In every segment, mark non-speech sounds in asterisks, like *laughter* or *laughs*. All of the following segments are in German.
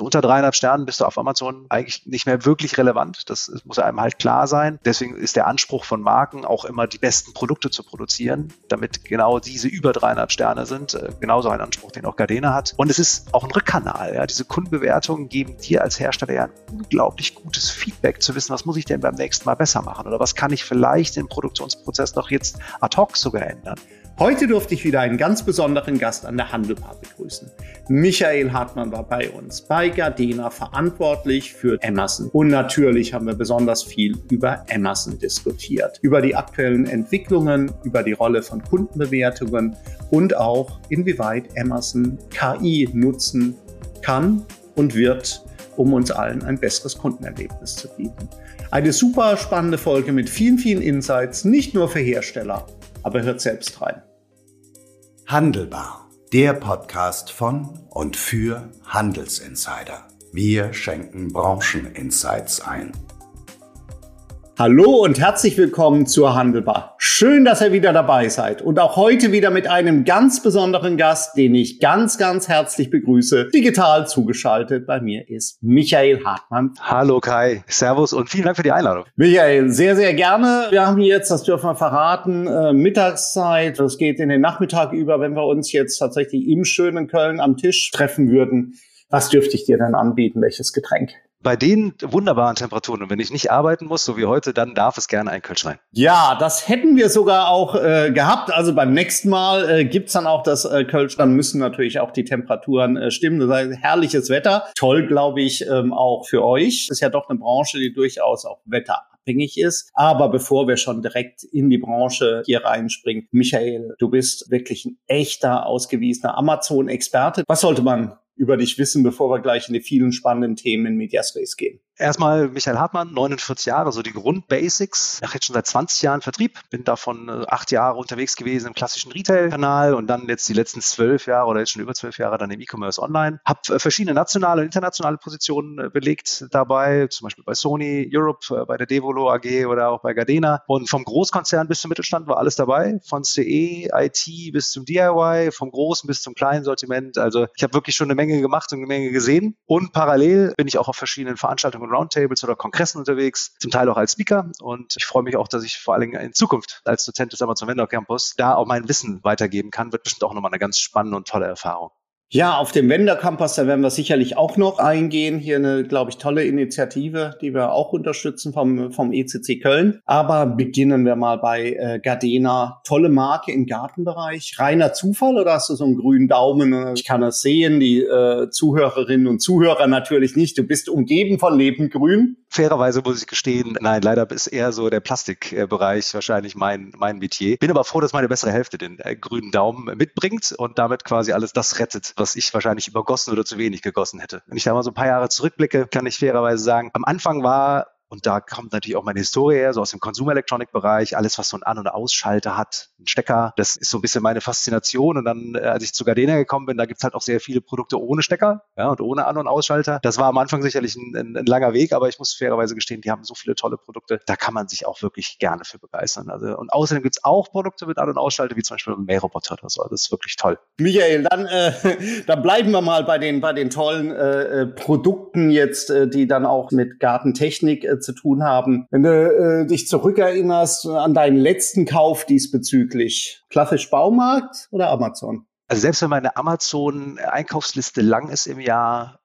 So unter dreieinhalb Sternen bist du auf Amazon eigentlich nicht mehr wirklich relevant. Das muss einem halt klar sein. Deswegen ist der Anspruch von Marken auch immer die besten Produkte zu produzieren, damit genau diese über dreieinhalb Sterne sind. Äh, genauso ein Anspruch, den auch Gardena hat. Und es ist auch ein Rückkanal. Ja. Diese Kundenbewertungen geben dir als Hersteller ja ein unglaublich gutes Feedback zu wissen, was muss ich denn beim nächsten Mal besser machen oder was kann ich vielleicht im Produktionsprozess noch jetzt ad hoc sogar ändern. Heute durfte ich wieder einen ganz besonderen Gast an der Handelbar begrüßen. Michael Hartmann war bei uns, bei Gardena verantwortlich für Emerson. Und natürlich haben wir besonders viel über Emerson diskutiert. Über die aktuellen Entwicklungen, über die Rolle von Kundenbewertungen und auch inwieweit Emerson KI nutzen kann und wird, um uns allen ein besseres Kundenerlebnis zu bieten. Eine super spannende Folge mit vielen, vielen Insights, nicht nur für Hersteller, aber hört selbst rein. Handelbar, der Podcast von und für Handelsinsider. Wir schenken Brancheninsights ein. Hallo und herzlich willkommen zur Handelbar. Schön, dass ihr wieder dabei seid und auch heute wieder mit einem ganz besonderen Gast, den ich ganz, ganz herzlich begrüße. Digital zugeschaltet bei mir ist Michael Hartmann. Hallo Kai, Servus und vielen Dank für die Einladung. Michael, sehr, sehr gerne. Wir haben jetzt, das dürfen wir verraten, äh, Mittagszeit. Das geht in den Nachmittag über, wenn wir uns jetzt tatsächlich im schönen Köln am Tisch treffen würden. Was dürfte ich dir denn anbieten? Welches Getränk? Bei den wunderbaren Temperaturen und wenn ich nicht arbeiten muss, so wie heute, dann darf es gerne ein Kölsch rein. Ja, das hätten wir sogar auch äh, gehabt. Also beim nächsten Mal äh, gibt's dann auch das äh, Kölsch. Dann müssen natürlich auch die Temperaturen äh, stimmen. Das heißt, herrliches Wetter. Toll, glaube ich, ähm, auch für euch. Das ist ja doch eine Branche, die durchaus auch wetterabhängig ist. Aber bevor wir schon direkt in die Branche hier reinspringen, Michael, du bist wirklich ein echter, ausgewiesener Amazon-Experte. Was sollte man über dich wissen, bevor wir gleich in die vielen spannenden Themen in Mediaspace gehen? Erstmal Michael Hartmann, 49 Jahre, so die Grundbasics. Ich jetzt schon seit 20 Jahren Vertrieb, bin davon äh, acht Jahre unterwegs gewesen im klassischen Retail-Kanal und dann jetzt die letzten zwölf Jahre oder jetzt schon über zwölf Jahre dann im E-Commerce online. Hab äh, verschiedene nationale und internationale Positionen äh, belegt dabei, zum Beispiel bei Sony Europe, bei der Devolo AG oder auch bei Gardena. Und vom Großkonzern bis zum Mittelstand war alles dabei, von CE, IT bis zum DIY, vom großen bis zum kleinen Sortiment. Also ich habe wirklich schon eine Menge gemacht und eine Menge gesehen. Und parallel bin ich auch auf verschiedenen Veranstaltungen Roundtables oder Kongressen unterwegs, zum Teil auch als Speaker. Und ich freue mich auch, dass ich vor allen Dingen in Zukunft als Dozent des Amazon Vendor Campus da auch mein Wissen weitergeben kann. Wird bestimmt auch nochmal eine ganz spannende und tolle Erfahrung. Ja, auf dem Vendor Campus, da werden wir sicherlich auch noch eingehen. Hier eine, glaube ich, tolle Initiative, die wir auch unterstützen vom, vom ECC Köln. Aber beginnen wir mal bei äh, Gardena. Tolle Marke im Gartenbereich. Reiner Zufall oder hast du so einen grünen Daumen? Ich kann das sehen, die äh, Zuhörerinnen und Zuhörer natürlich nicht. Du bist umgeben von Lebendgrün. Fairerweise muss ich gestehen, nein, leider ist eher so der Plastikbereich wahrscheinlich mein, mein Metier. Bin aber froh, dass meine bessere Hälfte den äh, grünen Daumen mitbringt und damit quasi alles das rettet, was ich wahrscheinlich übergossen oder zu wenig gegossen hätte. Wenn ich da mal so ein paar Jahre zurückblicke, kann ich fairerweise sagen, am Anfang war und da kommt natürlich auch meine Historie her, so aus dem Consumer Electronic Bereich, alles, was so ein An- und Ausschalter hat, ein Stecker. Das ist so ein bisschen meine Faszination. Und dann, äh, als ich zu Gardena gekommen bin, da gibt's halt auch sehr viele Produkte ohne Stecker ja, und ohne An- und Ausschalter. Das war am Anfang sicherlich ein, ein, ein, langer Weg, aber ich muss fairerweise gestehen, die haben so viele tolle Produkte, da kann man sich auch wirklich gerne für begeistern. Also, und außerdem gibt's auch Produkte mit An- und Ausschalter, wie zum Beispiel ein Mähroboter oder so. Das ist wirklich toll. Michael, dann, äh, *laughs* dann bleiben wir mal bei den, bei den tollen äh, äh Produkten jetzt, äh, die dann auch mit Gartentechnik äh, zu tun haben. Wenn du äh, dich zurückerinnerst an deinen letzten Kauf diesbezüglich, klassisch Baumarkt oder Amazon? Also selbst wenn meine Amazon-Einkaufsliste lang ist im Jahr,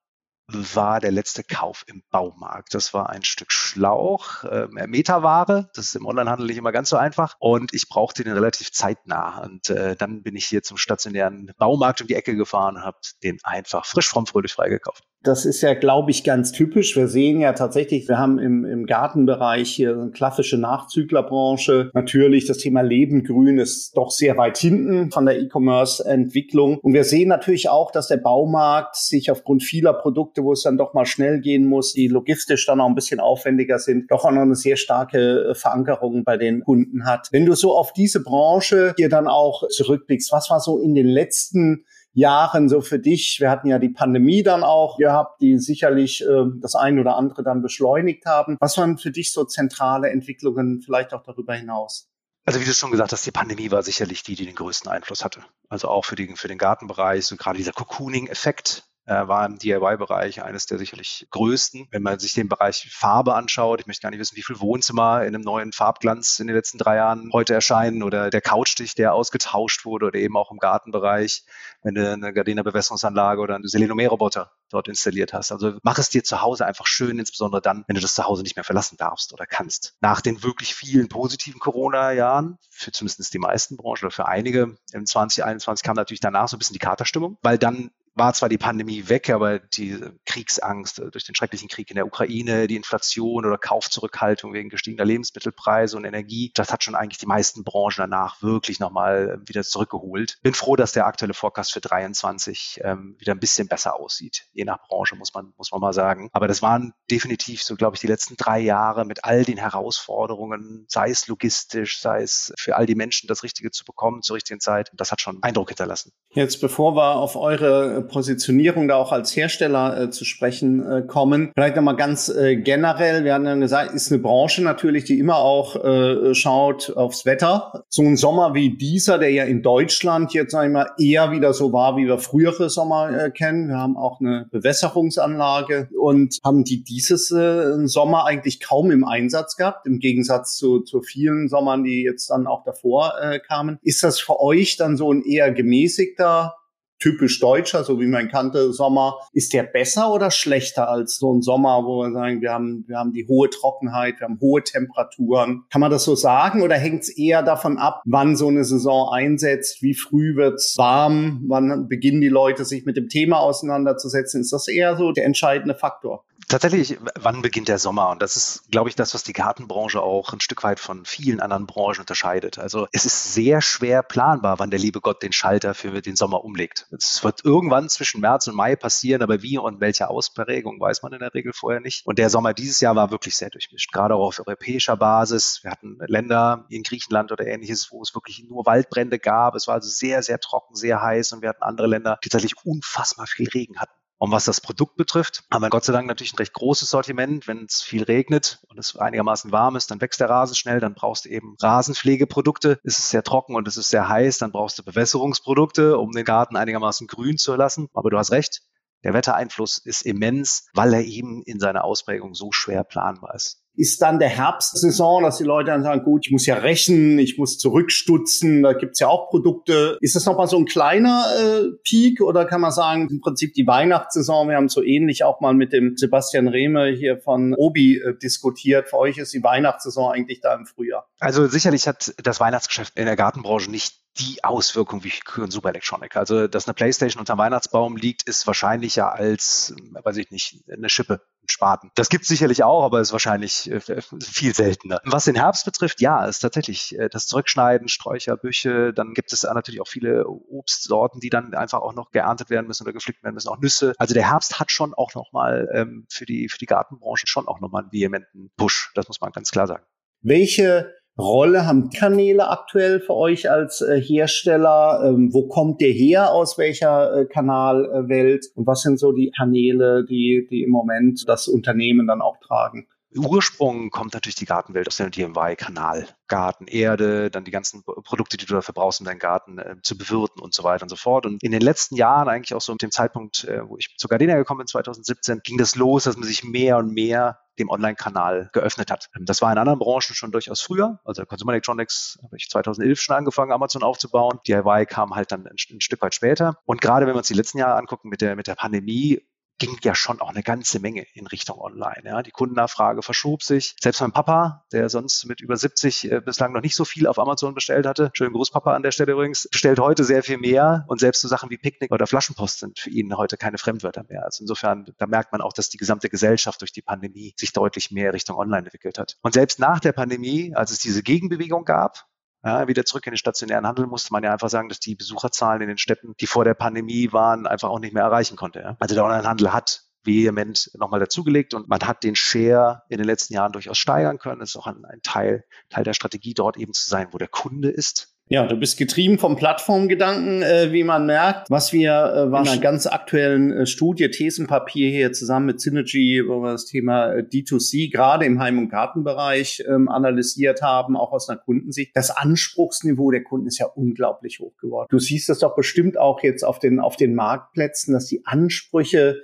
war der letzte Kauf im Baumarkt. Das war ein Stück Schlauch, äh, Meterware. Das ist im Onlinehandel nicht immer ganz so einfach. Und ich brauchte den relativ zeitnah. Und äh, dann bin ich hier zum stationären Baumarkt um die Ecke gefahren und habe den einfach frisch vom Fröhlich freigekauft. Das ist ja, glaube ich, ganz typisch. Wir sehen ja tatsächlich, wir haben im, im Gartenbereich hier eine klassische Nachzüglerbranche. Natürlich, das Thema Lebendgrün ist doch sehr weit hinten von der E-Commerce-Entwicklung. Und wir sehen natürlich auch, dass der Baumarkt sich aufgrund vieler Produkte, wo es dann doch mal schnell gehen muss, die logistisch dann auch ein bisschen aufwendiger sind, doch auch noch eine sehr starke äh, Verankerung bei den Kunden hat. Wenn du so auf diese Branche hier dann auch zurückblickst, was war so in den letzten Jahren so für dich? Wir hatten ja die Pandemie dann auch gehabt, die sicherlich äh, das ein oder andere dann beschleunigt haben. Was waren für dich so zentrale Entwicklungen vielleicht auch darüber hinaus? Also wie du schon gesagt hast, die Pandemie war sicherlich die, die den größten Einfluss hatte. Also auch für, die, für den Gartenbereich, so gerade dieser Cocooning-Effekt, äh, war im DIY-Bereich eines der sicherlich größten. Wenn man sich den Bereich Farbe anschaut, ich möchte gar nicht wissen, wie viel Wohnzimmer in einem neuen Farbglanz in den letzten drei Jahren heute erscheinen oder der Couchstich, der ausgetauscht wurde oder eben auch im Gartenbereich, wenn du eine Gardena-Bewässerungsanlage oder einen Selenomet-Roboter dort installiert hast. Also mach es dir zu Hause einfach schön, insbesondere dann, wenn du das zu Hause nicht mehr verlassen darfst oder kannst. Nach den wirklich vielen positiven Corona-Jahren, für zumindest die meisten Branchen oder für einige im 2021 kam natürlich danach so ein bisschen die Katerstimmung, weil dann war zwar die Pandemie weg, aber die Kriegsangst äh, durch den schrecklichen Krieg in der Ukraine, die Inflation oder Kaufzurückhaltung wegen gestiegener Lebensmittelpreise und Energie, das hat schon eigentlich die meisten Branchen danach wirklich nochmal äh, wieder zurückgeholt. Bin froh, dass der aktuelle Forecast für 23 ähm, wieder ein bisschen besser aussieht. Je nach Branche muss man, muss man mal sagen. Aber das waren definitiv so, glaube ich, die letzten drei Jahre mit all den Herausforderungen, sei es logistisch, sei es für all die Menschen das Richtige zu bekommen zur richtigen Zeit. Das hat schon Eindruck hinterlassen. Jetzt, bevor wir auf eure Positionierung da auch als Hersteller äh, zu sprechen äh, kommen. Vielleicht nochmal ganz äh, generell, wir hatten ja gesagt, ist eine Branche natürlich, die immer auch äh, schaut aufs Wetter. So ein Sommer wie dieser, der ja in Deutschland jetzt sag ich mal eher wieder so war, wie wir frühere Sommer äh, kennen. Wir haben auch eine Bewässerungsanlage und haben die dieses äh, Sommer eigentlich kaum im Einsatz gehabt, im Gegensatz zu, zu vielen Sommern, die jetzt dann auch davor äh, kamen. Ist das für euch dann so ein eher gemäßigter typisch deutscher, so wie man kannte, Sommer, ist der besser oder schlechter als so ein Sommer, wo wir sagen, wir haben, wir haben die hohe Trockenheit, wir haben hohe Temperaturen. Kann man das so sagen oder hängt es eher davon ab, wann so eine Saison einsetzt, wie früh wird's warm, wann beginnen die Leute sich mit dem Thema auseinanderzusetzen? Ist das eher so der entscheidende Faktor? Tatsächlich, wann beginnt der Sommer? Und das ist, glaube ich, das, was die Gartenbranche auch ein Stück weit von vielen anderen Branchen unterscheidet. Also es ist sehr schwer planbar, wann der liebe Gott den Schalter für den Sommer umlegt. Es wird irgendwann zwischen März und Mai passieren, aber wie und welche Ausprägung weiß man in der Regel vorher nicht. Und der Sommer dieses Jahr war wirklich sehr durchmischt, gerade auch auf europäischer Basis. Wir hatten Länder in Griechenland oder ähnliches, wo es wirklich nur Waldbrände gab. Es war also sehr, sehr trocken, sehr heiß und wir hatten andere Länder, die tatsächlich unfassbar viel Regen hatten. Und was das Produkt betrifft, haben wir Gott sei Dank natürlich ein recht großes Sortiment. Wenn es viel regnet und es einigermaßen warm ist, dann wächst der Rasen schnell, dann brauchst du eben Rasenpflegeprodukte. Ist es sehr trocken und es ist sehr heiß, dann brauchst du Bewässerungsprodukte, um den Garten einigermaßen grün zu lassen. Aber du hast recht, der Wettereinfluss ist immens, weil er eben in seiner Ausprägung so schwer planbar ist ist dann der Herbstsaison, dass die Leute dann sagen, gut, ich muss ja rächen, ich muss zurückstutzen, da gibt's ja auch Produkte. Ist das nochmal so ein kleiner äh, Peak oder kann man sagen, im Prinzip die Weihnachtssaison, wir haben so ähnlich auch mal mit dem Sebastian Rehme hier von Obi äh, diskutiert. Für euch ist die Weihnachtssaison eigentlich da im Frühjahr. Also sicherlich hat das Weihnachtsgeschäft in der Gartenbranche nicht die Auswirkung wie Consumer Electronic. Also, dass eine Playstation unter Weihnachtsbaum liegt, ist wahrscheinlicher als, weiß ich nicht, eine Schippe Spaten. Das gibt es sicherlich auch, aber ist wahrscheinlich äh, viel seltener. Was den Herbst betrifft, ja, ist tatsächlich äh, das Zurückschneiden, Sträucher, Büche. Dann gibt es natürlich auch viele Obstsorten, die dann einfach auch noch geerntet werden müssen oder gepflückt werden müssen, auch Nüsse. Also der Herbst hat schon auch nochmal ähm, für, die, für die Gartenbranche schon auch nochmal einen vehementen Push. Das muss man ganz klar sagen. Welche Rolle haben Kanäle aktuell für euch als äh, Hersteller? Ähm, wo kommt der her? Aus welcher äh, Kanalwelt? Und was sind so die Kanäle, die, die im Moment das Unternehmen dann auch tragen? Ursprung kommt natürlich die Gartenwelt aus dem DMY-Kanal. Garten, Erde, dann die ganzen Produkte, die du dafür brauchst, um deinen Garten äh, zu bewirten und so weiter und so fort. Und in den letzten Jahren, eigentlich auch so mit dem Zeitpunkt, äh, wo ich zu Gardena gekommen bin, 2017, ging das los, dass man sich mehr und mehr dem Online-Kanal geöffnet hat. Das war in anderen Branchen schon durchaus früher. Also Consumer Electronics habe ich 2011 schon angefangen, Amazon aufzubauen. DIY kam halt dann ein, ein Stück weit später. Und gerade wenn wir uns die letzten Jahre angucken mit der, mit der Pandemie, ging ja schon auch eine ganze Menge in Richtung Online. Ja. Die Kundennachfrage verschob sich. Selbst mein Papa, der sonst mit über 70 äh, bislang noch nicht so viel auf Amazon bestellt hatte, schönen Gruß Papa an der Stelle übrigens, bestellt heute sehr viel mehr und selbst so Sachen wie Picknick oder Flaschenpost sind für ihn heute keine Fremdwörter mehr. Also insofern, da merkt man auch, dass die gesamte Gesellschaft durch die Pandemie sich deutlich mehr Richtung Online entwickelt hat. Und selbst nach der Pandemie, als es diese Gegenbewegung gab, ja, wieder zurück in den stationären Handel, musste man ja einfach sagen, dass die Besucherzahlen in den Städten, die vor der Pandemie waren, einfach auch nicht mehr erreichen konnte. Ja. Also der Onlinehandel hat vehement nochmal dazugelegt und man hat den Share in den letzten Jahren durchaus steigern können. Das ist auch ein, ein, Teil, Teil der Strategie, dort eben zu sein, wo der Kunde ist. Ja, du bist getrieben vom Plattformgedanken, äh, wie man merkt. Was wir äh, war in einer ganz aktuellen äh, Studie, Thesenpapier hier zusammen mit Synergy, wo wir das Thema äh, D2C gerade im Heim- und Gartenbereich ähm, analysiert haben, auch aus einer Kundensicht. Das Anspruchsniveau der Kunden ist ja unglaublich hoch geworden. Du siehst das doch bestimmt auch jetzt auf den, auf den Marktplätzen, dass die Ansprüche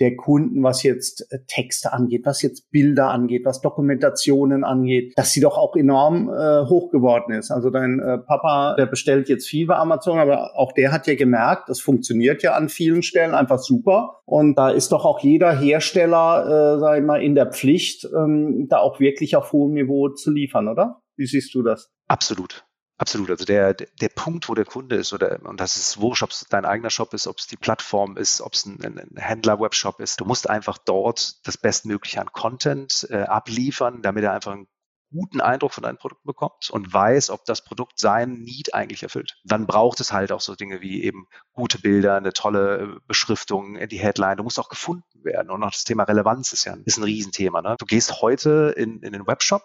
der Kunden, was jetzt äh, Texte angeht, was jetzt Bilder angeht, was Dokumentationen angeht, dass sie doch auch enorm äh, hoch geworden ist. Also dein äh, Papa, der bestellt jetzt viel bei Amazon, aber auch der hat ja gemerkt, das funktioniert ja an vielen Stellen einfach super. Und da ist doch auch jeder Hersteller, äh, sag ich mal, in der Pflicht, ähm, da auch wirklich auf hohem Niveau zu liefern, oder? Wie siehst du das? Absolut. Absolut. Also der, der Punkt, wo der Kunde ist, oder und das ist wurscht, ob es dein eigener Shop ist, ob es die Plattform ist, ob es ein, ein Händler-Webshop ist, du musst einfach dort das Bestmögliche an Content äh, abliefern, damit er einfach einen guten Eindruck von deinen Produkten bekommt und weiß, ob das Produkt sein Need eigentlich erfüllt. Dann braucht es halt auch so Dinge wie eben gute Bilder, eine tolle äh, Beschriftung, die Headline. Du musst auch gefunden werden. Und auch das Thema Relevanz ist ja ein, ist ein Riesenthema. Ne? Du gehst heute in, in den Webshop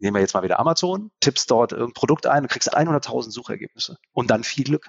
nehmen wir jetzt mal wieder Amazon, tippst dort irgendein Produkt ein und kriegst 100.000 Suchergebnisse. Und dann viel Glück.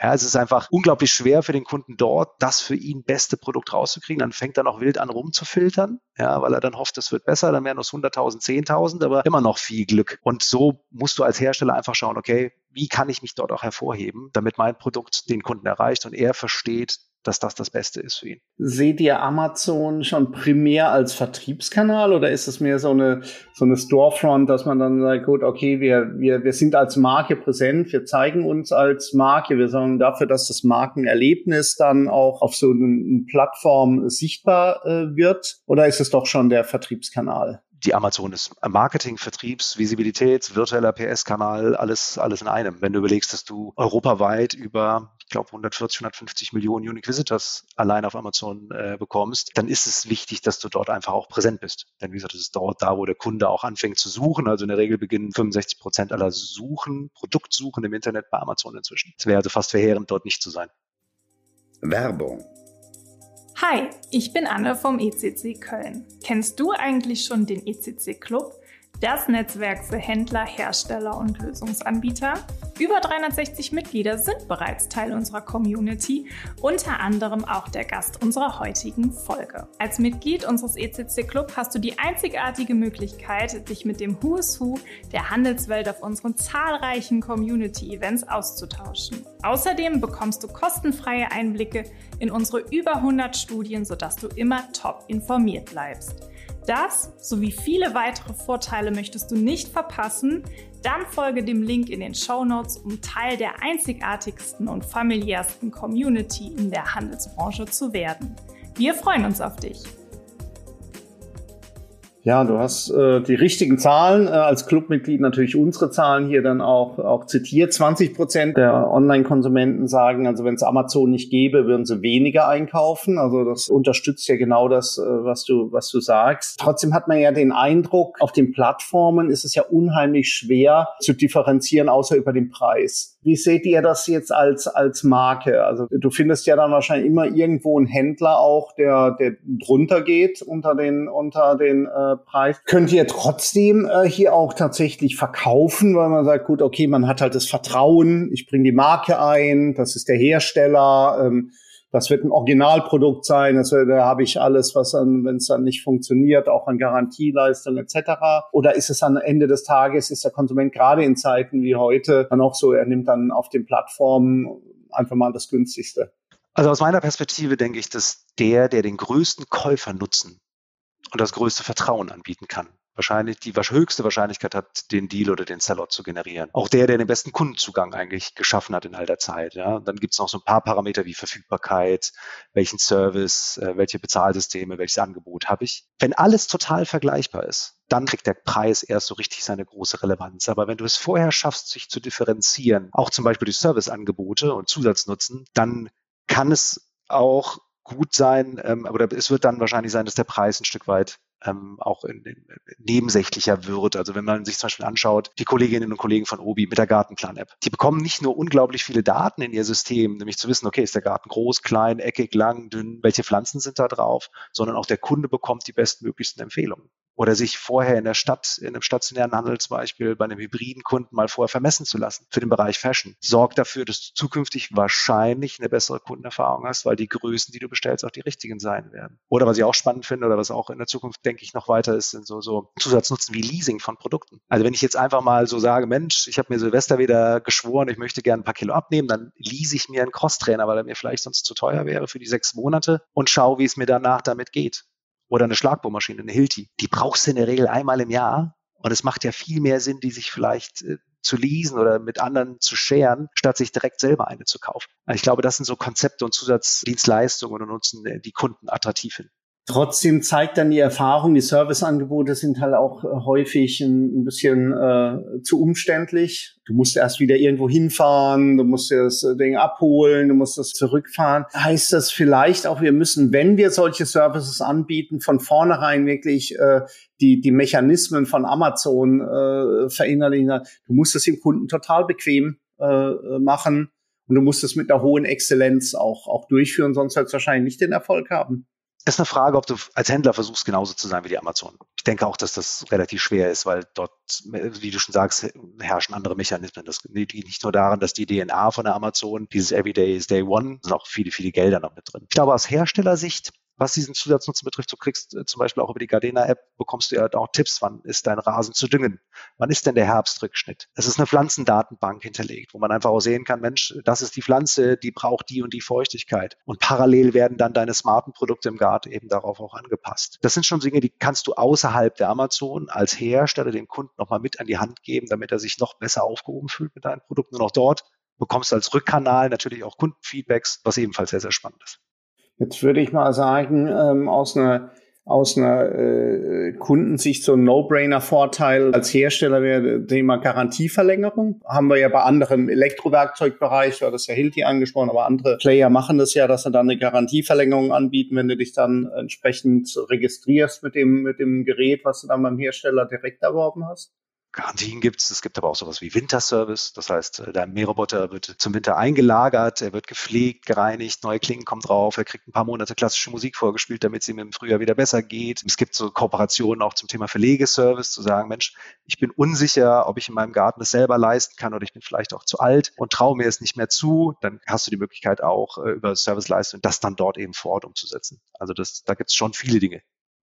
Ja, es ist einfach unglaublich schwer für den Kunden dort, das für ihn beste Produkt rauszukriegen. Dann fängt er noch wild an rumzufiltern, ja, weil er dann hofft, es wird besser. Dann wären es 100.000, 10.000, aber immer noch viel Glück. Und so musst du als Hersteller einfach schauen, okay, wie kann ich mich dort auch hervorheben, damit mein Produkt den Kunden erreicht und er versteht, dass das das Beste ist für ihn. Seht ihr Amazon schon primär als Vertriebskanal oder ist es mehr so eine, so eine Storefront, dass man dann sagt, gut, okay, wir, wir, wir sind als Marke präsent, wir zeigen uns als Marke, wir sorgen dafür, dass das Markenerlebnis dann auch auf so einer Plattform sichtbar äh, wird? Oder ist es doch schon der Vertriebskanal? die Amazon ist Marketing, Vertriebs, Visibilität, virtueller PS-Kanal, alles, alles in einem. Wenn du überlegst, dass du europaweit über, ich glaube, 140, 150 Millionen Unique Visitors allein auf Amazon äh, bekommst, dann ist es wichtig, dass du dort einfach auch präsent bist. Denn wie gesagt, es ist dort da, wo der Kunde auch anfängt zu suchen. Also in der Regel beginnen 65 Prozent aller Suchen, Produktsuchen im Internet bei Amazon inzwischen. Es wäre also fast verheerend, dort nicht zu sein. Werbung Hi, ich bin Anne vom ECC Köln. Kennst du eigentlich schon den ECC Club? Das Netzwerk für Händler, Hersteller und Lösungsanbieter. Über 360 Mitglieder sind bereits Teil unserer Community, unter anderem auch der Gast unserer heutigen Folge. Als Mitglied unseres ECC Club hast du die einzigartige Möglichkeit, dich mit dem Who is Who der Handelswelt auf unseren zahlreichen Community-Events auszutauschen. Außerdem bekommst du kostenfreie Einblicke in unsere über 100 Studien, sodass du immer top informiert bleibst. Das sowie viele weitere Vorteile möchtest du nicht verpassen? Dann folge dem Link in den Show Notes, um Teil der einzigartigsten und familiärsten Community in der Handelsbranche zu werden. Wir freuen uns auf dich. Ja, du hast äh, die richtigen Zahlen äh, als Clubmitglied natürlich unsere Zahlen hier dann auch, auch zitiert. 20 Prozent der Online-Konsumenten sagen, also wenn es Amazon nicht gäbe, würden sie weniger einkaufen. Also das unterstützt ja genau das, äh, was du, was du sagst. Trotzdem hat man ja den Eindruck, auf den Plattformen ist es ja unheimlich schwer zu differenzieren, außer über den Preis. Wie seht ihr das jetzt als, als Marke? Also du findest ja dann wahrscheinlich immer irgendwo einen Händler auch, der, der drunter geht unter den, unter den äh, Preis. Könnt ihr trotzdem äh, hier auch tatsächlich verkaufen, weil man sagt, gut, okay, man hat halt das Vertrauen, ich bringe die Marke ein, das ist der Hersteller, ähm, das wird ein Originalprodukt sein, das, da habe ich alles, was dann, wenn es dann nicht funktioniert, auch an Garantieleistung etc. Oder ist es am Ende des Tages, ist der Konsument gerade in Zeiten wie heute dann auch so, er nimmt dann auf den Plattformen einfach mal das günstigste? Also aus meiner Perspektive denke ich, dass der, der den größten Käufernutzen und das größte Vertrauen anbieten kann, wahrscheinlich die höchste Wahrscheinlichkeit hat, den Deal oder den Sellout zu generieren. Auch der, der den besten Kundenzugang eigentlich geschaffen hat in all der Zeit. Ja. dann gibt es noch so ein paar Parameter wie Verfügbarkeit, welchen Service, äh, welche Bezahlsysteme, welches Angebot habe ich. Wenn alles total vergleichbar ist, dann kriegt der Preis erst so richtig seine große Relevanz. Aber wenn du es vorher schaffst, sich zu differenzieren, auch zum Beispiel durch Serviceangebote und Zusatznutzen, dann kann es auch gut sein, ähm, aber es wird dann wahrscheinlich sein, dass der Preis ein Stück weit ähm, auch in, in, nebensächlicher wird. Also wenn man sich zum Beispiel anschaut, die Kolleginnen und Kollegen von Obi mit der Gartenplan-App, die bekommen nicht nur unglaublich viele Daten in ihr System, nämlich zu wissen, okay, ist der Garten groß, klein, eckig, lang, dünn, welche Pflanzen sind da drauf, sondern auch der Kunde bekommt die bestmöglichsten Empfehlungen. Oder sich vorher in der Stadt, in einem stationären Handel zum Beispiel, bei einem hybriden Kunden mal vorher vermessen zu lassen für den Bereich Fashion. Sorgt dafür, dass du zukünftig wahrscheinlich eine bessere Kundenerfahrung hast, weil die Größen, die du bestellst, auch die richtigen sein werden. Oder was ich auch spannend finde oder was auch in der Zukunft, denke ich, noch weiter ist, sind so, so Zusatznutzen wie Leasing von Produkten. Also wenn ich jetzt einfach mal so sage, Mensch, ich habe mir Silvester wieder geschworen, ich möchte gerne ein paar Kilo abnehmen, dann lease ich mir einen Crosstrainer, weil er mir vielleicht sonst zu teuer wäre für die sechs Monate und schaue, wie es mir danach damit geht oder eine Schlagbohrmaschine, eine Hilti. Die brauchst du in der Regel einmal im Jahr. Und es macht ja viel mehr Sinn, die sich vielleicht äh, zu leasen oder mit anderen zu scheren, statt sich direkt selber eine zu kaufen. Ich glaube, das sind so Konzepte und Zusatzdienstleistungen und nutzen äh, die Kunden attraktiv hin. Trotzdem zeigt dann die Erfahrung, die Serviceangebote sind halt auch äh, häufig ein, ein bisschen äh, zu umständlich. Du musst erst wieder irgendwo hinfahren, du musst das äh, Ding abholen, du musst das zurückfahren. Heißt das vielleicht auch, wir müssen, wenn wir solche Services anbieten, von vornherein wirklich äh, die, die Mechanismen von Amazon äh, verinnerlichen. Du musst es dem Kunden total bequem äh, machen und du musst es mit einer hohen Exzellenz auch, auch durchführen, sonst wird es wahrscheinlich nicht den Erfolg haben ist eine Frage, ob du als Händler versuchst, genauso zu sein wie die Amazon. Ich denke auch, dass das relativ schwer ist, weil dort, wie du schon sagst, herrschen andere Mechanismen. Das liegt nicht nur daran, dass die DNA von der Amazon, dieses Everyday is Day One, sind auch viele, viele Gelder noch mit drin. Ich glaube, aus Herstellersicht was diesen Zusatznutzen betrifft, du kriegst äh, zum Beispiel auch über die Gardena-App, bekommst du ja auch Tipps, wann ist dein Rasen zu düngen, wann ist denn der Herbstrückschnitt. Es ist eine Pflanzendatenbank hinterlegt, wo man einfach auch sehen kann, Mensch, das ist die Pflanze, die braucht die und die Feuchtigkeit. Und parallel werden dann deine smarten Produkte im Garten eben darauf auch angepasst. Das sind schon Dinge, die kannst du außerhalb der Amazon als Hersteller dem Kunden nochmal mit an die Hand geben, damit er sich noch besser aufgehoben fühlt mit deinen Produkten. Und auch dort bekommst du als Rückkanal natürlich auch Kundenfeedbacks, was ebenfalls sehr, sehr spannend ist. Jetzt würde ich mal sagen, ähm, aus einer aus einer äh, Kundensicht so ein No-Brainer-Vorteil als Hersteller wäre Thema Garantieverlängerung. Haben wir ja bei anderen Elektrowerkzeugbereich, du hattest ja Hilti angesprochen, aber andere Player machen das ja, dass sie dann eine Garantieverlängerung anbieten, wenn du dich dann entsprechend registrierst mit dem, mit dem Gerät, was du dann beim Hersteller direkt erworben hast. Garantien gibt es. Es gibt aber auch sowas wie Winterservice. Das heißt, äh, der Mähroboter wird zum Winter eingelagert, er wird gepflegt, gereinigt, neue Klingen kommen drauf, er kriegt ein paar Monate klassische Musik vorgespielt, damit es ihm im Frühjahr wieder besser geht. Es gibt so Kooperationen auch zum Thema Verlegeservice, zu sagen, Mensch, ich bin unsicher, ob ich in meinem Garten es selber leisten kann oder ich bin vielleicht auch zu alt und traue mir es nicht mehr zu. Dann hast du die Möglichkeit auch äh, über Serviceleistung das dann dort eben vor Ort umzusetzen. Also das, da gibt es schon viele Dinge,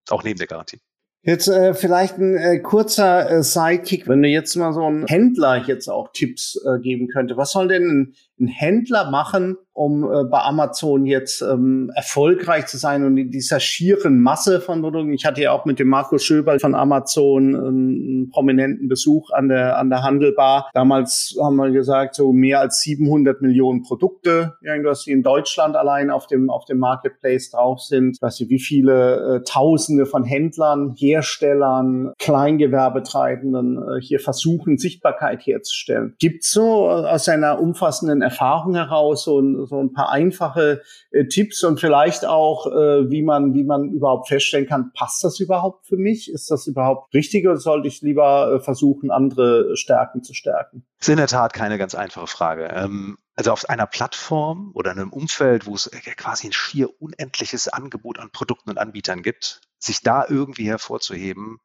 auch neben der Garantie. Jetzt äh, vielleicht ein äh, kurzer äh, Sidekick, wenn du jetzt mal so ein Händler jetzt auch Tipps äh, geben könnte. Was soll denn ein, ein Händler machen, um äh, bei Amazon jetzt ähm, erfolgreich zu sein und in dieser schieren Masse von Produkten. Ich hatte ja auch mit dem Markus Schöberl von Amazon einen prominenten Besuch an der an der Handelbar. Damals haben wir gesagt, so mehr als 700 Millionen Produkte, irgendwas, die in Deutschland allein auf dem auf dem Marketplace drauf sind. Ich weiß nicht, wie viele äh, Tausende von Händlern, Herstellern, Kleingewerbetreibenden äh, hier versuchen, Sichtbarkeit herzustellen. Gibt's so äh, aus einer umfassenden Erfahrung heraus so ein so ein paar einfache äh, Tipps und vielleicht auch, äh, wie man, wie man überhaupt feststellen kann, passt das überhaupt für mich? Ist das überhaupt richtig oder sollte ich lieber äh, versuchen, andere Stärken zu stärken? Das ist in der Tat keine ganz einfache Frage. Ähm also auf einer Plattform oder in einem Umfeld, wo es äh, quasi ein schier unendliches Angebot an Produkten und Anbietern gibt, sich da irgendwie hervorzuheben,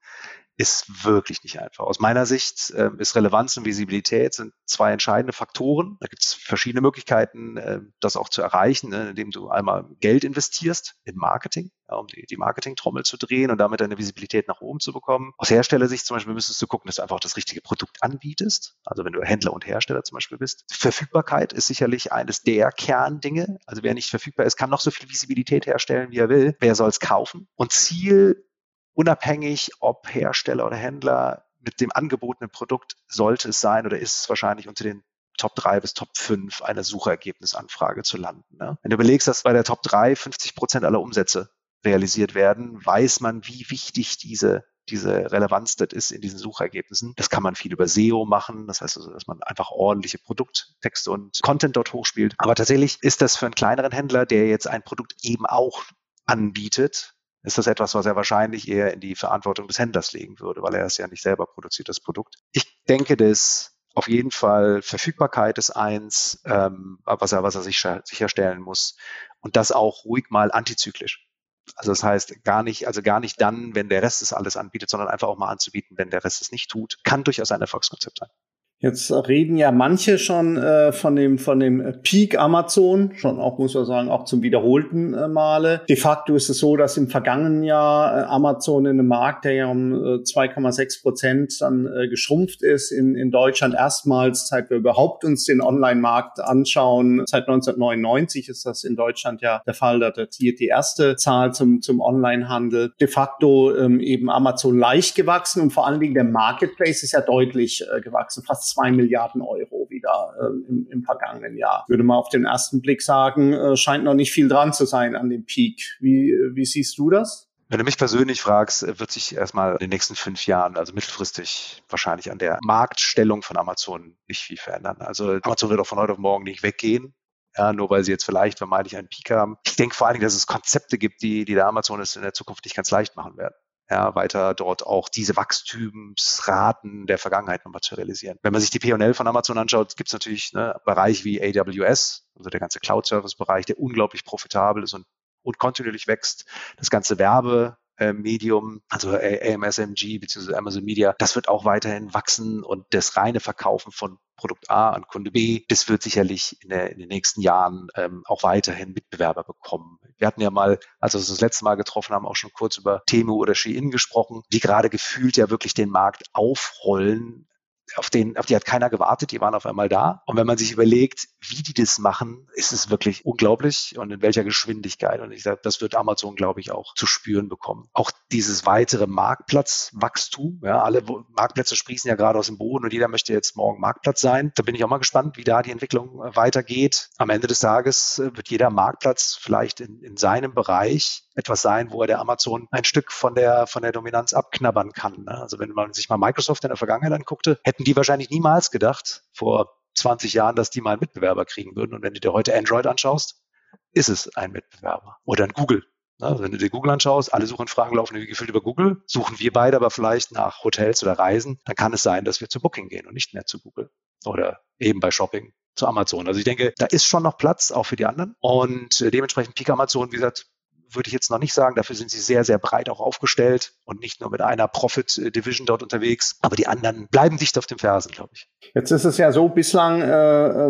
ist wirklich nicht einfach. Aus meiner Sicht äh, ist Relevanz und Visibilität sind zwei entscheidende Faktoren. Da gibt es verschiedene Möglichkeiten, äh, das auch zu erreichen, ne, indem du einmal Geld investierst in Marketing, ja, um die, die Marketing-Trommel zu drehen und damit deine Visibilität nach oben zu bekommen. Aus Herstellersicht zum Beispiel müsstest du gucken, dass du einfach das richtige Produkt anbietest. Also wenn du Händler und Hersteller zum Beispiel bist. Verfügbarkeit ist sicherlich eines der Kerndinge. Also wer nicht verfügbar ist, kann noch so viel Visibilität herstellen, wie er will. Wer soll es kaufen? Und Ziel unabhängig ob Hersteller oder Händler, mit dem angebotenen Produkt sollte es sein oder ist es wahrscheinlich unter den Top 3 bis Top 5 einer Suchergebnisanfrage zu landen. Ne? Wenn du überlegst, dass bei der Top 3 50 Prozent aller Umsätze realisiert werden, weiß man, wie wichtig diese diese Relevanz das ist in diesen Suchergebnissen. Das kann man viel über SEO machen. Das heißt also, dass man einfach ordentliche Produkttexte und Content dort hochspielt. Aber tatsächlich ist das für einen kleineren Händler, der jetzt ein Produkt eben auch anbietet, ist das etwas, was er wahrscheinlich eher in die Verantwortung des Händlers legen würde, weil er es ja nicht selber produziert, das Produkt. Ich denke, dass auf jeden Fall Verfügbarkeit ist eins, ähm, was er, was er sich sicherstellen muss. Und das auch ruhig mal antizyklisch. Also das heißt gar nicht, also gar nicht dann, wenn der Rest es alles anbietet, sondern einfach auch mal anzubieten, wenn der Rest es nicht tut, kann durchaus ein Erfolgskonzept sein. Jetzt reden ja manche schon äh, von dem von dem Peak Amazon, schon auch muss man sagen, auch zum wiederholten äh, Male. De facto ist es so, dass im vergangenen Jahr äh, Amazon in einem Markt, der ja um 2,6 äh, Prozent dann äh, geschrumpft ist, in, in Deutschland erstmals, seit wir überhaupt uns den Online-Markt anschauen, seit 1999 ist das in Deutschland ja der Fall, da datiert die erste Zahl zum zum Online-Handel. De facto ähm, eben Amazon leicht gewachsen und vor allen Dingen der Marketplace ist ja deutlich äh, gewachsen, fast zwei Milliarden Euro wieder äh, im, im, vergangenen Jahr. Würde man auf den ersten Blick sagen, äh, scheint noch nicht viel dran zu sein an dem Peak. Wie, wie siehst du das? Wenn du mich persönlich fragst, wird sich erstmal in den nächsten fünf Jahren, also mittelfristig, wahrscheinlich an der Marktstellung von Amazon nicht viel verändern. Also Amazon wird auch von heute auf morgen nicht weggehen. Ja, nur weil sie jetzt vielleicht vermeintlich einen Peak haben. Ich denke vor allen Dingen, dass es Konzepte gibt, die, die der Amazon es in der Zukunft nicht ganz leicht machen werden ja, weiter dort auch diese Wachstumsraten der Vergangenheit nochmal zu realisieren. Wenn man sich die P&L von Amazon anschaut, gibt es natürlich ne, Bereich wie AWS, also der ganze Cloud-Service-Bereich, der unglaublich profitabel ist und, und kontinuierlich wächst. Das ganze Werbe, Medium, also AMSMG bzw. Amazon Media, das wird auch weiterhin wachsen und das reine Verkaufen von Produkt A an Kunde B, das wird sicherlich in, der, in den nächsten Jahren ähm, auch weiterhin Mitbewerber bekommen. Wir hatten ja mal, als wir uns das letzte Mal getroffen haben, auch schon kurz über Temu oder Shein gesprochen, die gerade gefühlt ja wirklich den Markt aufrollen auf den, auf die hat keiner gewartet, die waren auf einmal da. Und wenn man sich überlegt, wie die das machen, ist es wirklich unglaublich und in welcher Geschwindigkeit. Und ich sage, das wird Amazon, glaube ich, auch zu spüren bekommen. Auch dieses weitere Marktplatzwachstum, ja, alle Marktplätze sprießen ja gerade aus dem Boden und jeder möchte jetzt morgen Marktplatz sein. Da bin ich auch mal gespannt, wie da die Entwicklung äh, weitergeht. Am Ende des Tages äh, wird jeder Marktplatz vielleicht in, in seinem Bereich etwas sein, wo er der Amazon ein Stück von der, von der Dominanz abknabbern kann. Ne? Also wenn man sich mal Microsoft in der Vergangenheit anguckte, hätten die wahrscheinlich niemals gedacht, vor 20 Jahren, dass die mal einen Mitbewerber kriegen würden. Und wenn du dir heute Android anschaust, ist es ein Mitbewerber. Oder ein Google. Also wenn du dir Google anschaust, alle Suchanfragen laufen wie gefühlt über Google, suchen wir beide aber vielleicht nach Hotels oder Reisen, dann kann es sein, dass wir zu Booking gehen und nicht mehr zu Google. Oder eben bei Shopping zu Amazon. Also ich denke, da ist schon noch Platz, auch für die anderen. Und äh, dementsprechend Peak Amazon, wie gesagt, würde ich jetzt noch nicht sagen. Dafür sind sie sehr, sehr breit auch aufgestellt und nicht nur mit einer Profit-Division dort unterwegs. Aber die anderen bleiben dicht auf den Fersen, glaube ich. Jetzt ist es ja so, bislang äh,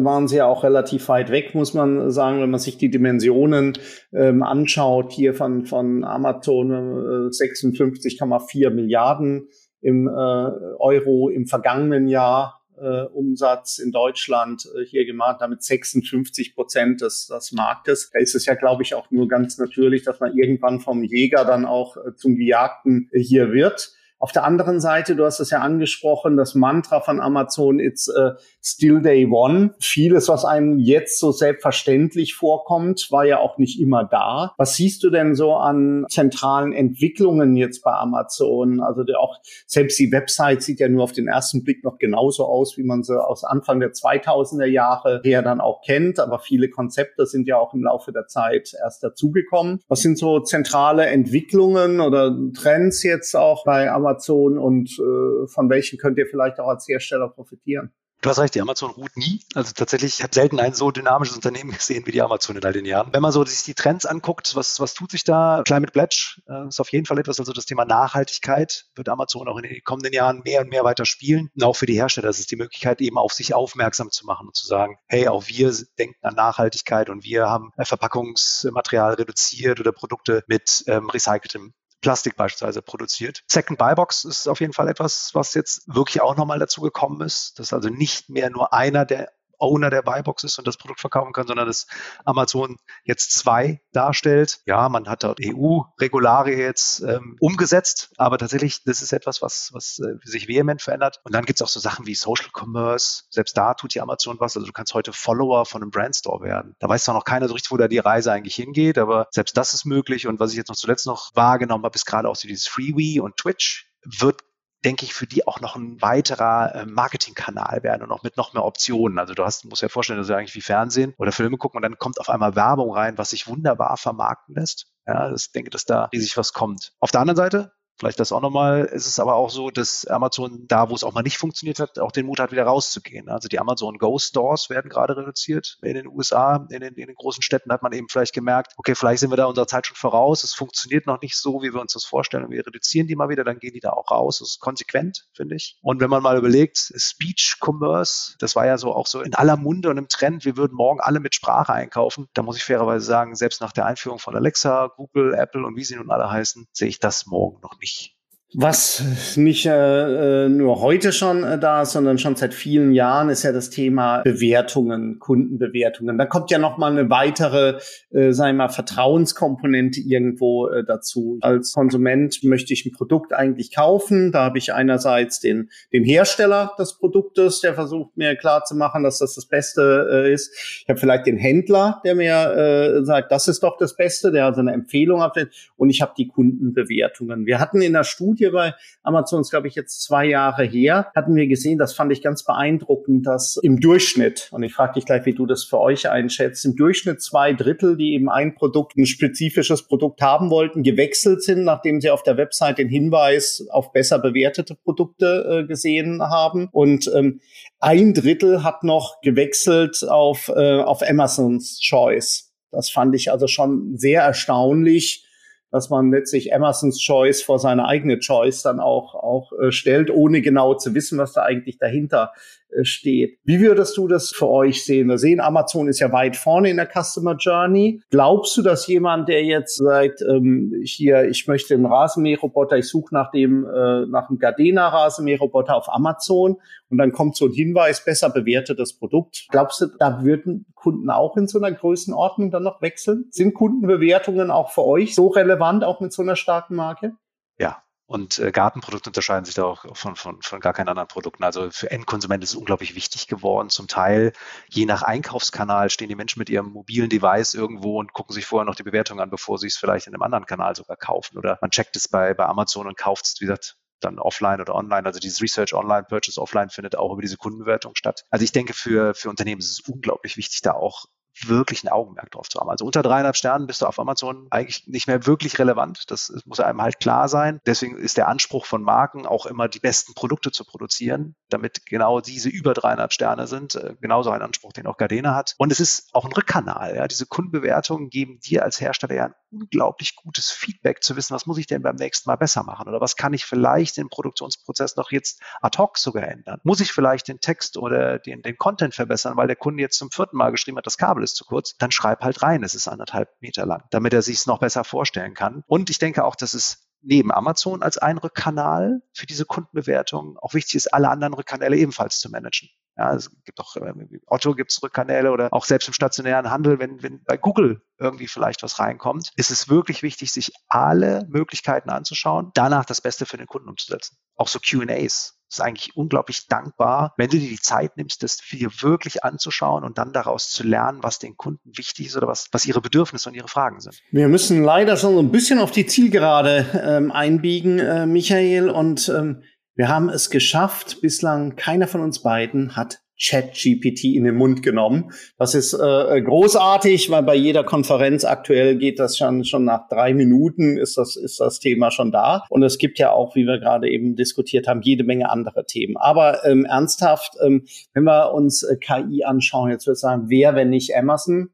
waren sie ja auch relativ weit weg, muss man sagen, wenn man sich die Dimensionen ähm, anschaut, hier von, von Amazon äh, 56,4 Milliarden im äh, Euro im vergangenen Jahr äh, Umsatz in Deutschland äh, hier gemacht, damit 56 Prozent des, des Marktes. Da ist es ja, glaube ich, auch nur ganz natürlich, dass man irgendwann vom Jäger dann auch äh, zum Gejagten äh, hier wird. Auf der anderen Seite, du hast es ja angesprochen, das Mantra von Amazon, it's uh, still day one. Vieles, was einem jetzt so selbstverständlich vorkommt, war ja auch nicht immer da. Was siehst du denn so an zentralen Entwicklungen jetzt bei Amazon? Also der auch, selbst die Website sieht ja nur auf den ersten Blick noch genauso aus, wie man sie aus Anfang der 2000er Jahre her dann auch kennt. Aber viele Konzepte sind ja auch im Laufe der Zeit erst dazugekommen. Was sind so zentrale Entwicklungen oder Trends jetzt auch bei Amazon? Und äh, von welchen könnt ihr vielleicht auch als Hersteller profitieren? Du hast recht, die Amazon ruht nie. Also tatsächlich, ich habe selten ein so dynamisches Unternehmen *laughs* gesehen wie die Amazon in all den Jahren. Wenn man so sich die Trends anguckt, was, was tut sich da? Climate Pledge äh, ist auf jeden Fall etwas, also das Thema Nachhaltigkeit wird Amazon auch in den kommenden Jahren mehr und mehr weiter spielen. Und auch für die Hersteller ist es die Möglichkeit, eben auf sich aufmerksam zu machen und zu sagen, hey, auch wir denken an Nachhaltigkeit und wir haben Verpackungsmaterial reduziert oder Produkte mit ähm, recyceltem Plastik beispielsweise produziert. Second Buy Box ist auf jeden Fall etwas, was jetzt wirklich auch nochmal dazu gekommen ist. Das ist also nicht mehr nur einer der Owner der Buybox ist und das Produkt verkaufen kann, sondern dass Amazon jetzt zwei darstellt. Ja, man hat dort EU-Regularien jetzt ähm, umgesetzt, aber tatsächlich, das ist etwas, was, was äh, sich vehement verändert. Und dann gibt es auch so Sachen wie Social Commerce. Selbst da tut die Amazon was. Also du kannst heute Follower von einem Brandstore werden. Da weiß zwar noch keiner so richtig, wo da die Reise eigentlich hingeht, aber selbst das ist möglich. Und was ich jetzt noch zuletzt noch wahrgenommen habe, ist gerade auch so dieses Freewee und Twitch wird denke ich, für die auch noch ein weiterer äh, Marketingkanal werden und auch mit noch mehr Optionen. Also du hast, musst dir vorstellen, dass du eigentlich wie Fernsehen oder Filme gucken und dann kommt auf einmal Werbung rein, was sich wunderbar vermarkten lässt. Ja, ich denke, dass da riesig was kommt. Auf der anderen Seite, Vielleicht das auch nochmal. Es ist aber auch so, dass Amazon da, wo es auch mal nicht funktioniert hat, auch den Mut hat, wieder rauszugehen. Also die Amazon Go Stores werden gerade reduziert in den USA, in den, in den großen Städten hat man eben vielleicht gemerkt, okay, vielleicht sind wir da unserer Zeit schon voraus. Es funktioniert noch nicht so, wie wir uns das vorstellen. Wir reduzieren die mal wieder, dann gehen die da auch raus. Das ist konsequent, finde ich. Und wenn man mal überlegt, Speech Commerce, das war ja so auch so in aller Munde und im Trend, wir würden morgen alle mit Sprache einkaufen. Da muss ich fairerweise sagen, selbst nach der Einführung von Alexa, Google, Apple und wie sie nun alle heißen, sehe ich das morgen noch nicht. üblich Was nicht äh, äh, nur heute schon äh, da ist, sondern schon seit vielen Jahren, ist ja das Thema Bewertungen, Kundenbewertungen. Da kommt ja noch mal eine weitere, äh, sagen wir mal, Vertrauenskomponente irgendwo äh, dazu. Als Konsument möchte ich ein Produkt eigentlich kaufen. Da habe ich einerseits den, den Hersteller des Produktes, der versucht mir klar zu machen, dass das das Beste äh, ist. Ich habe vielleicht den Händler, der mir äh, sagt, das ist doch das Beste, der also eine Empfehlung hat. Und ich habe die Kundenbewertungen. Wir hatten in der Studie Studie bei Amazon, ist glaube ich jetzt zwei Jahre her, hatten wir gesehen, das fand ich ganz beeindruckend, dass im Durchschnitt, und ich frage dich gleich, wie du das für euch einschätzt, im Durchschnitt zwei Drittel, die eben ein Produkt, ein spezifisches Produkt haben wollten, gewechselt sind, nachdem sie auf der Website den Hinweis auf besser bewertete Produkte äh, gesehen haben. Und ähm, ein Drittel hat noch gewechselt auf, äh, auf Amazons Choice. Das fand ich also schon sehr erstaunlich, dass man letztlich Emersons Choice vor seine eigene Choice dann auch, auch äh, stellt, ohne genau zu wissen, was da eigentlich dahinter äh, steht. Wie würdest du das für euch sehen? Wir sehen, Amazon ist ja weit vorne in der Customer Journey. Glaubst du, dass jemand, der jetzt sagt, ähm, hier, ich möchte einen Rasenmäherroboter, ich suche nach dem, äh, nach einem Gardena Rasenmäherroboter auf Amazon und dann kommt so ein Hinweis, besser bewertetes Produkt. Glaubst du, da würden Kunden auch in so einer Größenordnung dann noch wechseln? Sind Kundenbewertungen auch für euch so relevant, auch mit so einer starken Marke? Ja, und äh, Gartenprodukte unterscheiden sich da auch von, von, von gar keinen anderen Produkten. Also für Endkonsumenten ist es unglaublich wichtig geworden. Zum Teil, je nach Einkaufskanal, stehen die Menschen mit ihrem mobilen Device irgendwo und gucken sich vorher noch die Bewertung an, bevor sie es vielleicht in einem anderen Kanal sogar kaufen. Oder man checkt es bei, bei Amazon und kauft es, wie gesagt, dann offline oder online. Also dieses Research online, Purchase offline findet auch über diese Kundenbewertung statt. Also ich denke, für, für Unternehmen ist es unglaublich wichtig, da auch wirklich ein Augenmerk drauf zu haben. Also unter dreieinhalb Sternen bist du auf Amazon eigentlich nicht mehr wirklich relevant. Das muss einem halt klar sein. Deswegen ist der Anspruch von Marken auch immer die besten Produkte zu produzieren, damit genau diese über dreieinhalb Sterne sind. Äh, genauso ein Anspruch, den auch Gardena hat. Und es ist auch ein Rückkanal. Ja. Diese Kundenbewertungen geben dir als Hersteller ja ein unglaublich gutes Feedback zu wissen, was muss ich denn beim nächsten Mal besser machen oder was kann ich vielleicht im Produktionsprozess noch jetzt ad hoc sogar ändern? Muss ich vielleicht den Text oder den, den Content verbessern, weil der Kunde jetzt zum vierten Mal geschrieben hat, das Kabel ist zu kurz, dann schreib halt rein, es ist anderthalb Meter lang, damit er sich es noch besser vorstellen kann. Und ich denke auch, dass es neben Amazon als ein Rückkanal für diese Kundenbewertung auch wichtig ist, alle anderen Rückkanäle ebenfalls zu managen. Ja, es gibt auch äh, Otto gibt es Rückkanäle oder auch selbst im stationären Handel, wenn, wenn bei Google irgendwie vielleicht was reinkommt, ist es wirklich wichtig, sich alle Möglichkeiten anzuschauen, danach das Beste für den Kunden umzusetzen. Auch so QAs ist eigentlich unglaublich dankbar, wenn du dir die Zeit nimmst, das dir wirklich anzuschauen und dann daraus zu lernen, was den Kunden wichtig ist oder was, was ihre Bedürfnisse und ihre Fragen sind. Wir müssen leider schon so ein bisschen auf die Zielgerade ähm, einbiegen, äh, Michael, und ähm, wir haben es geschafft. Bislang keiner von uns beiden hat ChatGPT in den Mund genommen. Das ist äh, großartig, weil bei jeder Konferenz aktuell geht das schon schon nach drei Minuten ist das ist das Thema schon da. Und es gibt ja auch, wie wir gerade eben diskutiert haben, jede Menge andere Themen. Aber ähm, ernsthaft, ähm, wenn wir uns äh, KI anschauen, jetzt würde ich sagen, wer wenn nicht Amazon?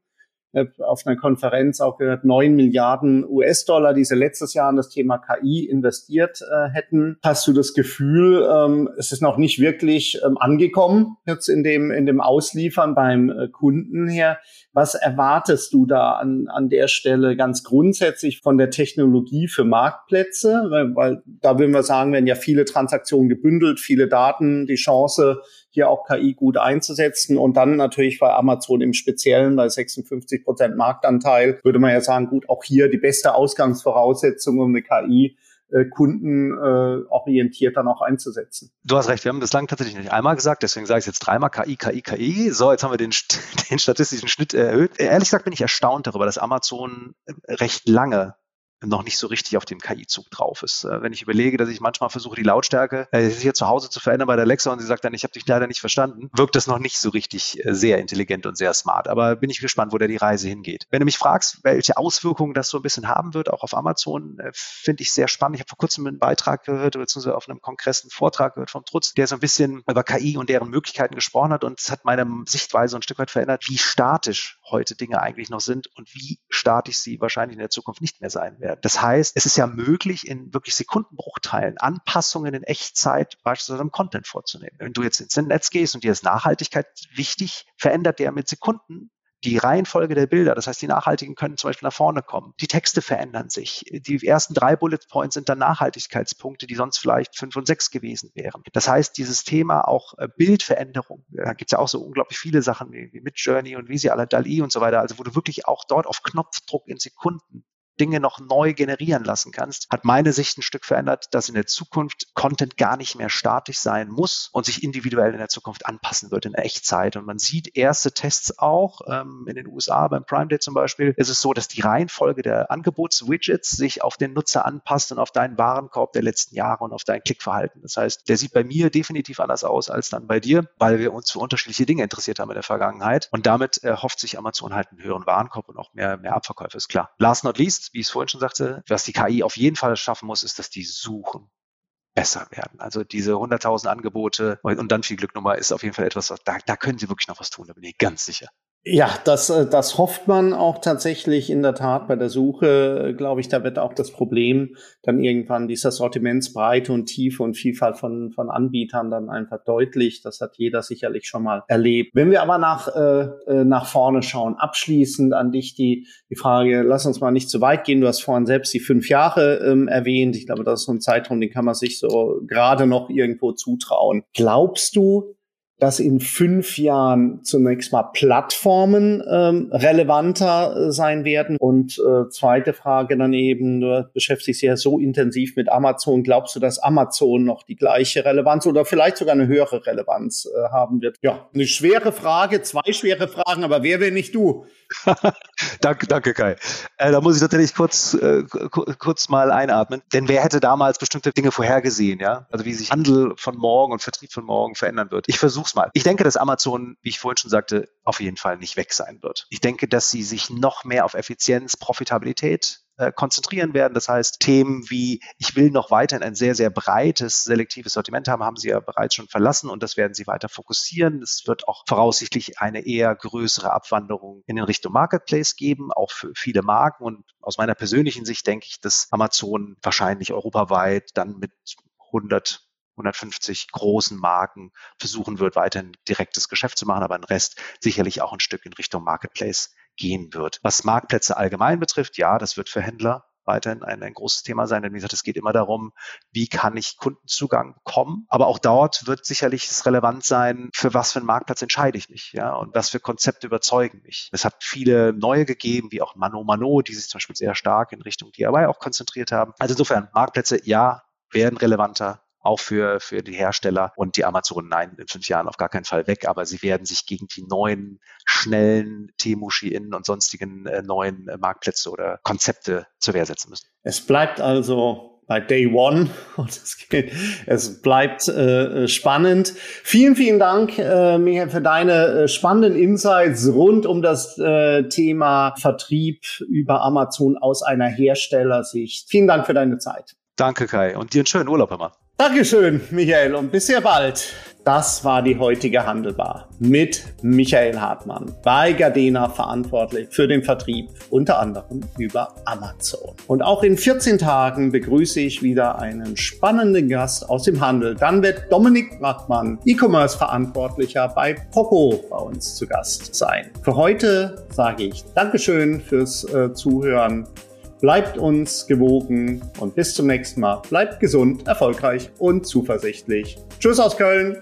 Auf einer Konferenz auch gehört, neun Milliarden US-Dollar, die sie letztes Jahr in das Thema KI investiert äh, hätten. Hast du das Gefühl, ähm, es ist noch nicht wirklich ähm, angekommen jetzt in dem, in dem Ausliefern beim äh, Kunden her? Was erwartest du da an, an der Stelle ganz grundsätzlich von der Technologie für Marktplätze? Weil, weil da würden wir sagen, werden ja viele Transaktionen gebündelt, viele Daten, die Chance, hier auch KI gut einzusetzen und dann natürlich bei Amazon im Speziellen bei 56 Prozent Marktanteil würde man ja sagen, gut, auch hier die beste Ausgangsvoraussetzung, um eine KI äh, Kunden äh, orientiert dann auch einzusetzen. Du hast recht, wir haben bislang tatsächlich nicht einmal gesagt, deswegen sage ich jetzt dreimal KI, KI, KI. So, jetzt haben wir den, *laughs* den statistischen Schnitt erhöht. Ehrlich gesagt bin ich erstaunt darüber, dass Amazon recht lange noch nicht so richtig auf dem KI-Zug drauf ist. Äh, wenn ich überlege, dass ich manchmal versuche, die Lautstärke äh, hier zu Hause zu verändern bei der Alexa und sie sagt dann, ich habe dich leider nicht verstanden, wirkt das noch nicht so richtig äh, sehr intelligent und sehr smart. Aber bin ich gespannt, wo da die Reise hingeht. Wenn du mich fragst, welche Auswirkungen das so ein bisschen haben wird, auch auf Amazon, finde ich sehr spannend. Ich habe vor kurzem einen Beitrag gehört, beziehungsweise auf einem Kongress einen Vortrag gehört vom Trutz, der so ein bisschen über KI und deren Möglichkeiten gesprochen hat und es hat meine Sichtweise ein Stück weit verändert, wie statisch heute Dinge eigentlich noch sind und wie statisch sie wahrscheinlich in der Zukunft nicht mehr sein werden. Das heißt, es ist ja möglich, in wirklich Sekundenbruchteilen Anpassungen in Echtzeit beispielsweise im Content vorzunehmen. Wenn du jetzt ins Netz gehst und dir ist Nachhaltigkeit wichtig, verändert der mit Sekunden die Reihenfolge der Bilder, das heißt, die nachhaltigen können zum Beispiel nach vorne kommen. Die Texte verändern sich. Die ersten drei Bullet Points sind dann Nachhaltigkeitspunkte, die sonst vielleicht fünf und sechs gewesen wären. Das heißt, dieses Thema auch äh, Bildveränderung, da gibt es ja auch so unglaublich viele Sachen wie, Midjourney und wie sie alle DALI und so weiter, also wo du wirklich auch dort auf Knopfdruck in Sekunden Dinge noch neu generieren lassen kannst, hat meine Sicht ein Stück verändert, dass in der Zukunft Content gar nicht mehr statisch sein muss und sich individuell in der Zukunft anpassen wird in Echtzeit. Und man sieht erste Tests auch ähm, in den USA beim Prime Day zum Beispiel. Ist es so, dass die Reihenfolge der Angebotswidgets sich auf den Nutzer anpasst und auf deinen Warenkorb der letzten Jahre und auf dein Klickverhalten. Das heißt, der sieht bei mir definitiv anders aus als dann bei dir, weil wir uns für unterschiedliche Dinge interessiert haben in der Vergangenheit. Und damit äh, hofft sich Amazon halt einen höheren Warenkorb und auch mehr, mehr Abverkäufe, ist klar. Last not least, wie ich es vorhin schon sagte, was die KI auf jeden Fall schaffen muss, ist, dass die Suchen besser werden. Also diese 100.000 Angebote und dann viel Glück Nummer ist auf jeden Fall etwas, da, da können sie wirklich noch was tun, da bin ich ganz sicher. Ja, das, äh, das hofft man auch tatsächlich in der Tat bei der Suche, glaube ich, da wird auch das Problem dann irgendwann dieser Sortimentsbreite und Tiefe und Vielfalt von, von Anbietern dann einfach deutlich. Das hat jeder sicherlich schon mal erlebt. Wenn wir aber nach, äh, äh, nach vorne schauen, abschließend an dich die, die Frage, lass uns mal nicht zu weit gehen. Du hast vorhin selbst die fünf Jahre ähm, erwähnt. Ich glaube, das ist so ein Zeitraum, den kann man sich so gerade noch irgendwo zutrauen. Glaubst du, dass in fünf Jahren zunächst mal Plattformen ähm, relevanter äh, sein werden. Und äh, zweite Frage dann eben, du beschäftigst dich ja so intensiv mit Amazon. Glaubst du, dass Amazon noch die gleiche Relevanz oder vielleicht sogar eine höhere Relevanz äh, haben wird? Ja, eine schwere Frage, zwei schwere Fragen, aber wer will nicht du? *laughs* danke, danke Kai. Äh, da muss ich natürlich kurz, äh, kurz mal einatmen, denn wer hätte damals bestimmte Dinge vorhergesehen, ja? Also wie sich Handel von morgen und Vertrieb von morgen verändern wird. Ich versuch's mal. Ich denke, dass Amazon, wie ich vorhin schon sagte, auf jeden Fall nicht weg sein wird. Ich denke, dass sie sich noch mehr auf Effizienz, Profitabilität äh, konzentrieren werden. Das heißt, Themen wie, ich will noch weiterhin ein sehr, sehr breites, selektives Sortiment haben, haben sie ja bereits schon verlassen und das werden sie weiter fokussieren. Es wird auch voraussichtlich eine eher größere Abwanderung in den Richtung Marketplace geben, auch für viele Marken. Und aus meiner persönlichen Sicht denke ich, dass Amazon wahrscheinlich europaweit dann mit 100 150 großen Marken versuchen wird, weiterhin direktes Geschäft zu machen, aber ein Rest sicherlich auch ein Stück in Richtung Marketplace gehen wird. Was Marktplätze allgemein betrifft, ja, das wird für Händler weiterhin ein, ein großes Thema sein. Denn wie gesagt, es geht immer darum, wie kann ich Kundenzugang bekommen. Aber auch dort wird sicherlich es relevant sein, für was für einen Marktplatz entscheide ich mich, ja, und was für Konzepte überzeugen mich. Es hat viele neue gegeben, wie auch Mano Mano, die sich zum Beispiel sehr stark in Richtung DIY auch konzentriert haben. Also insofern, Marktplätze, ja, werden relevanter, auch für, für die Hersteller und die Amazon, nein, in fünf Jahren auf gar keinen Fall weg, aber sie werden sich gegen die neuen, schnellen Temu, Shein und sonstigen äh, neuen äh, Marktplätze oder Konzepte zur Wehr setzen müssen. Es bleibt also bei Day One *laughs* und es, geht, es bleibt äh, spannend. Vielen, vielen Dank, äh, Michael, für deine äh, spannenden Insights rund um das äh, Thema Vertrieb über Amazon aus einer Herstellersicht. Vielen Dank für deine Zeit. Danke, Kai. Und dir einen schönen Urlaub immer. Dankeschön, Michael, und bis sehr bald. Das war die heutige Handelbar mit Michael Hartmann, bei Gardena verantwortlich für den Vertrieb, unter anderem über Amazon. Und auch in 14 Tagen begrüße ich wieder einen spannenden Gast aus dem Handel. Dann wird Dominik Brackmann, E-Commerce-Verantwortlicher bei Poco, bei uns zu Gast sein. Für heute sage ich Dankeschön fürs äh, Zuhören Bleibt uns gewogen und bis zum nächsten Mal. Bleibt gesund, erfolgreich und zuversichtlich. Tschüss aus Köln.